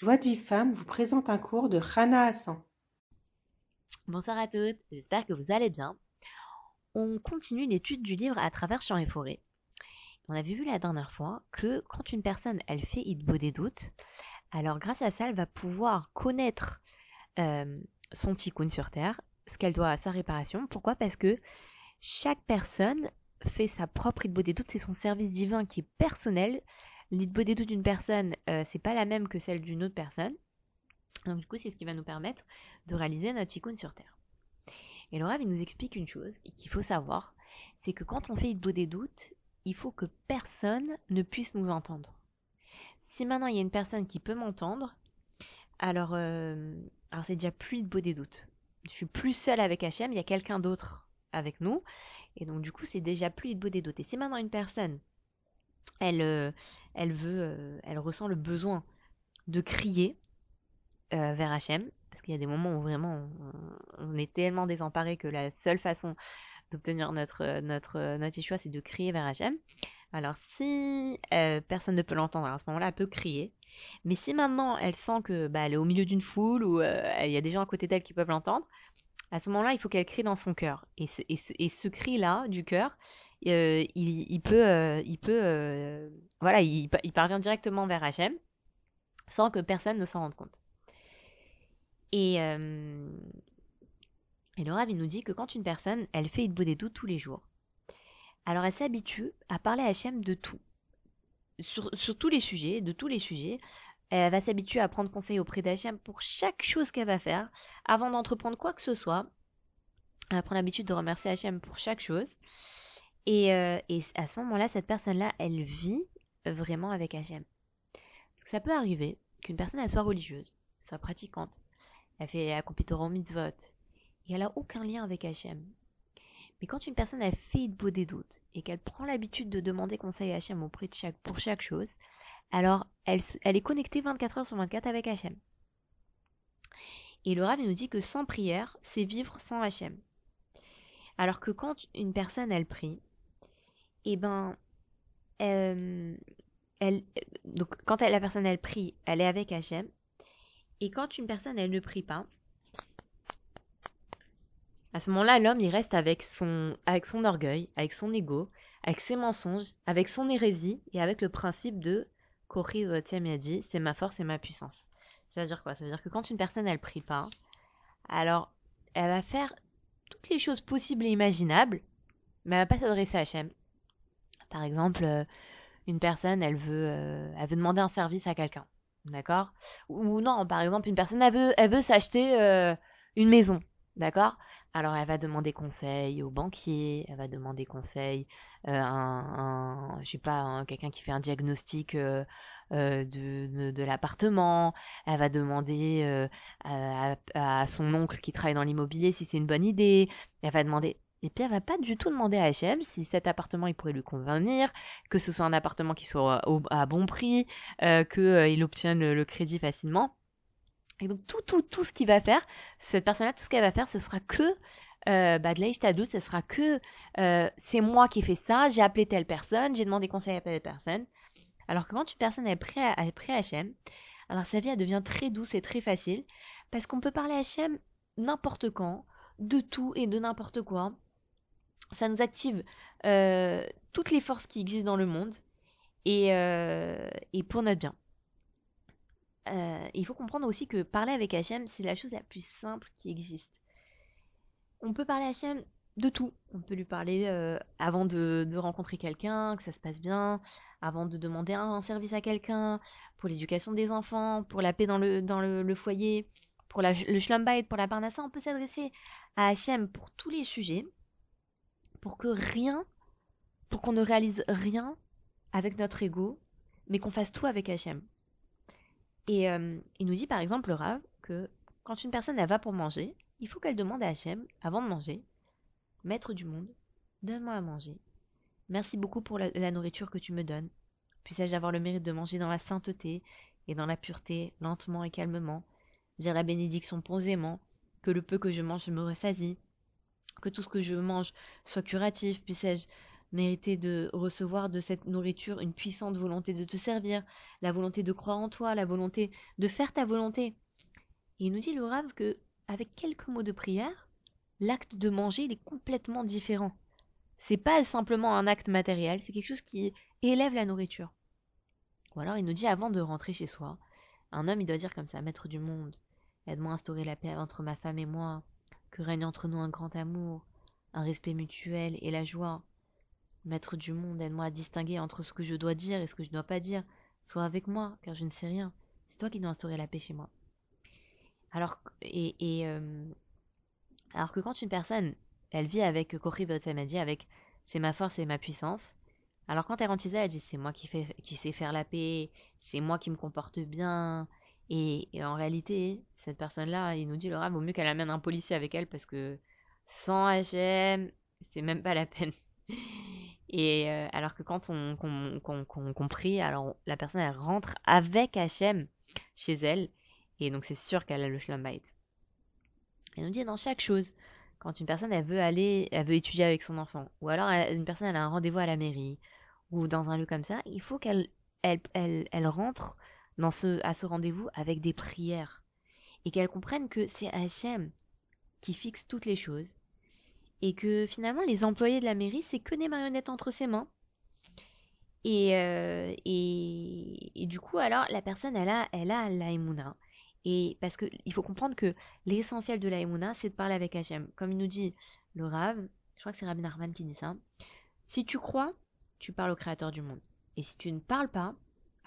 Joie de vie femme vous présente un cours de Rana Hassan. Bonsoir à toutes, j'espère que vous allez bien. On continue l'étude du livre à travers champs et forêts. On avait vu la dernière fois que quand une personne elle fait Idbo des doutes, alors grâce à ça elle va pouvoir connaître euh, son tikkun sur terre, ce qu'elle doit à sa réparation. Pourquoi? Parce que chaque personne fait sa propre Idbo des doutes, c'est son service divin qui est personnel L'idbodédo d'une personne, euh, c'est pas la même que celle d'une autre personne. Donc du coup, c'est ce qui va nous permettre de réaliser notre tikkun sur Terre. Et Laura, il nous explique une chose qu'il faut savoir, c'est que quand on fait Idbo des doutes, il faut que personne ne puisse nous entendre. Si maintenant il y a une personne qui peut m'entendre, alors, euh, alors c'est déjà plus Idbo des doutes. Je suis plus seule avec Hachem, il y a quelqu'un d'autre avec nous, et donc du coup c'est déjà plus Idbo des doutes. Et si maintenant une personne, elle, euh, elle veut, euh, elle ressent le besoin de crier euh, vers Hachem, parce qu'il y a des moments où vraiment on, est tellement désemparé que la seule façon d'obtenir notre notre notre c'est de crier vers Hachem. Alors si euh, personne ne peut l'entendre à ce moment-là, elle peut crier. Mais si maintenant elle sent que bah, elle est au milieu d'une foule ou il y a des gens à côté d'elle qui peuvent l'entendre, à ce moment-là, il faut qu'elle crie dans son cœur. Et ce, et ce, et ce cri-là du cœur, euh, il, peut, euh, il peut, euh, voilà, il, parvient directement vers Hachem sans que personne ne s'en rende compte. Et, et le Rav, nous dit que quand une personne, elle fait Idbo des doutes tous les jours, alors elle s'habitue à parler à Hachem de tout. Sur, tous les sujets, de tous les sujets. Elle va s'habituer à prendre conseil auprès d'Hachem pour chaque chose qu'elle va faire. Avant d'entreprendre quoi que ce soit, elle va prendre l'habitude de remercier Hachem pour chaque chose. Euh, et, à ce moment-là, cette personne-là, elle vit vraiment avec Hachem. Parce que ça peut arriver qu'une personne, soit religieuse, soit pratiquante, elle fait accomplit Torah mitzvot, et elle a aucun lien avec Hachem. Mais quand une personne a fait de beau des doutes et qu'elle prend l'habitude de demander conseil à Hachem auprès de chaque, pour chaque chose, alors elle, est connectée 24 heures sur 24 avec Hachem. Et le Rav nous dit que sans prière, c'est vivre sans Hachem. Alors que quand une personne, elle prie, et eh ben, euh, elle, donc quand la personne elle prie, elle est avec Hachem. Et quand une personne elle ne prie pas, à ce moment-là, l'homme il reste avec son, avec son orgueil, avec son ego, avec ses mensonges, avec son hérésie et avec le principe de Kori dit, c'est ma force et ma puissance. Ça veut dire quoi? Ça veut dire que quand une personne elle prie pas, alors elle va faire toutes les choses possibles et imaginables, mais elle va pas s'adresser à Hachem. Par exemple, euh, une personne, elle veut, euh, elle veut demander un service à quelqu'un, d'accord? Ou non, par exemple, une personne, elle veut, s'acheter euh, une maison, d'accord? Alors elle va demander conseil au banquier, elle va demander conseil à un, quelqu'un qui fait un diagnostic de, l'appartement, elle va demander à, son oncle qui travaille dans l'immobilier si c'est une bonne idée, elle va demander et Pierre va pas du tout demander à H&M si cet appartement il pourrait lui convenir, que ce soit un appartement qui soit à bon prix, euh, qu'il euh, obtienne le, crédit facilement. Et donc tout, tout, tout ce qu'il va faire, cette personne-là, tout ce qu'elle va faire, ce sera que euh, bah, de à doute, ce sera que euh, c'est moi qui ai fait ça, j'ai appelé telle personne, j'ai demandé conseil à telle personne. Alors que quand une personne est prête à, à H&M, alors sa vie elle devient très douce et très facile parce qu'on peut parler à H&M n'importe quand, de tout et de n'importe quoi ça nous active euh, toutes les forces qui existent dans le monde et, euh, pour notre bien. Euh, il faut comprendre aussi que parler avec Hachem, c'est la chose la plus simple qui existe. On peut parler à Hachem de tout. On peut lui parler avant de, rencontrer quelqu'un, que ça se passe bien, avant de demander un, service à quelqu'un, pour l'éducation des enfants, pour la paix dans le, foyer, pour le shlambait, pour la parnassa. On peut s'adresser à Hachem pour tous les sujets pour que rien, pour qu'on ne réalise rien avec notre ego, mais qu'on fasse tout avec Hachem. Et euh, il nous dit par exemple, le Rav, que quand une personne va pour manger, il faut qu'elle demande à Hachem, avant de manger, Maître du monde, donne-moi à manger. Merci beaucoup pour la, nourriture que tu me donnes. Puissais-je avoir le mérite de manger dans la sainteté et dans la pureté, lentement et calmement, dire la bénédiction posément, que le peu que je mange me ressasie, que tout ce que je mange soit curatif, puisse-je mériter de recevoir de cette nourriture une puissante volonté de te servir, la volonté de croire en toi, la volonté de faire ta volonté. Et il nous dit le Rav que avec quelques mots de prière, l'acte de manger il est complètement différent. C'est pas simplement un acte matériel, c'est quelque chose qui élève la nourriture. Ou alors il nous dit avant de rentrer chez soi, un homme il doit dire comme ça, maître du monde, aide-moi à instaurer la paix entre ma femme et moi, que règne entre nous un grand amour, un respect mutuel et la joie. Maître du monde, aide-moi à distinguer entre ce que je dois dire et ce que je ne dois pas dire. Sois avec moi, car je ne sais rien. C'est toi qui dois instaurer la paix chez moi. Alors, et, euh, alors que quand une personne, elle vit avec dit avec c'est ma force et ma puissance, alors quand elle rentre chez elle, dit c'est moi qui, fais, qui sais faire la paix, c'est moi qui me comporte bien. Et, en réalité, cette personne-là, il nous dit Laura, vaut mieux qu'elle amène un policier avec elle parce que sans HM, c'est même pas la peine. Et euh, alors que quand on, qu'on, alors la personne elle rentre avec HM chez elle, et donc c'est sûr qu'elle a le schlumbait. Elle nous dit dans chaque chose, quand une personne elle veut aller, elle veut étudier avec son enfant, ou alors une personne elle a un rendez-vous à la mairie, ou dans un lieu comme ça, il faut qu'elle elle, elle, elle rentre à ce rendez-vous avec des prières, et qu'elle comprenne que c'est Hachem qui fixe toutes les choses, et que finalement les employés de la mairie c'est que des marionnettes entre ses mains et, euh, et, et, du coup alors la personne elle a elle a l'aïmouna et parce que il faut comprendre que l'essentiel de l'aïmouna c'est de parler avec Hachem. Comme il nous dit le Rav je crois que c'est Rabbi Narman qui dit ça si tu crois tu parles au créateur du monde et si tu ne parles pas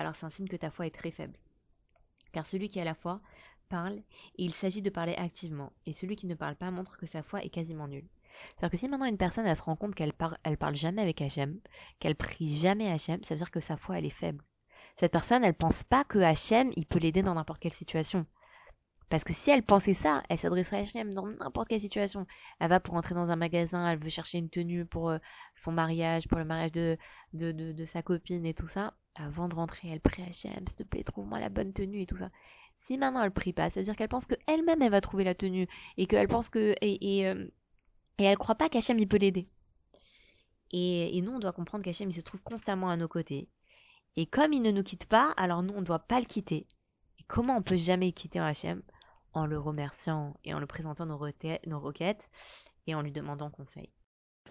alors c'est un signe que ta foi est très faible car celui qui a la foi parle et il s'agit de parler activement et celui qui ne parle pas montre que sa foi est quasiment nulle c'est-à-dire que si maintenant une personne elle se rend compte qu'elle parle, parle jamais avec Hachem, qu'elle prie jamais Hachem, ça veut dire que sa foi elle est faible. Cette personne elle pense pas que Hachem il peut l'aider dans n'importe quelle situation. Parce que si elle pensait ça, elle s'adresserait à Hachem dans n'importe quelle situation. Elle va pour entrer dans un magasin, elle veut chercher une tenue pour euh, son mariage, pour le mariage de, de, sa copine et tout ça. Avant de rentrer, elle prie Hachem, s'il te plaît, trouve-moi la bonne tenue et tout ça. Si maintenant elle prie pas, ça veut dire qu'elle pense qu'elle-même elle va trouver la tenue et qu'elle pense que et, et, euh, et elle croit pas qu'Hachem il peut l'aider. Et, nous, on doit comprendre qu'Hachem il se trouve constamment à nos côtés. Et comme il ne nous quitte pas, alors nous, on ne doit pas le quitter. Et comment on peut jamais quitter Hachem En le remerciant et en le présentant nos requêtes et en lui demandant conseil.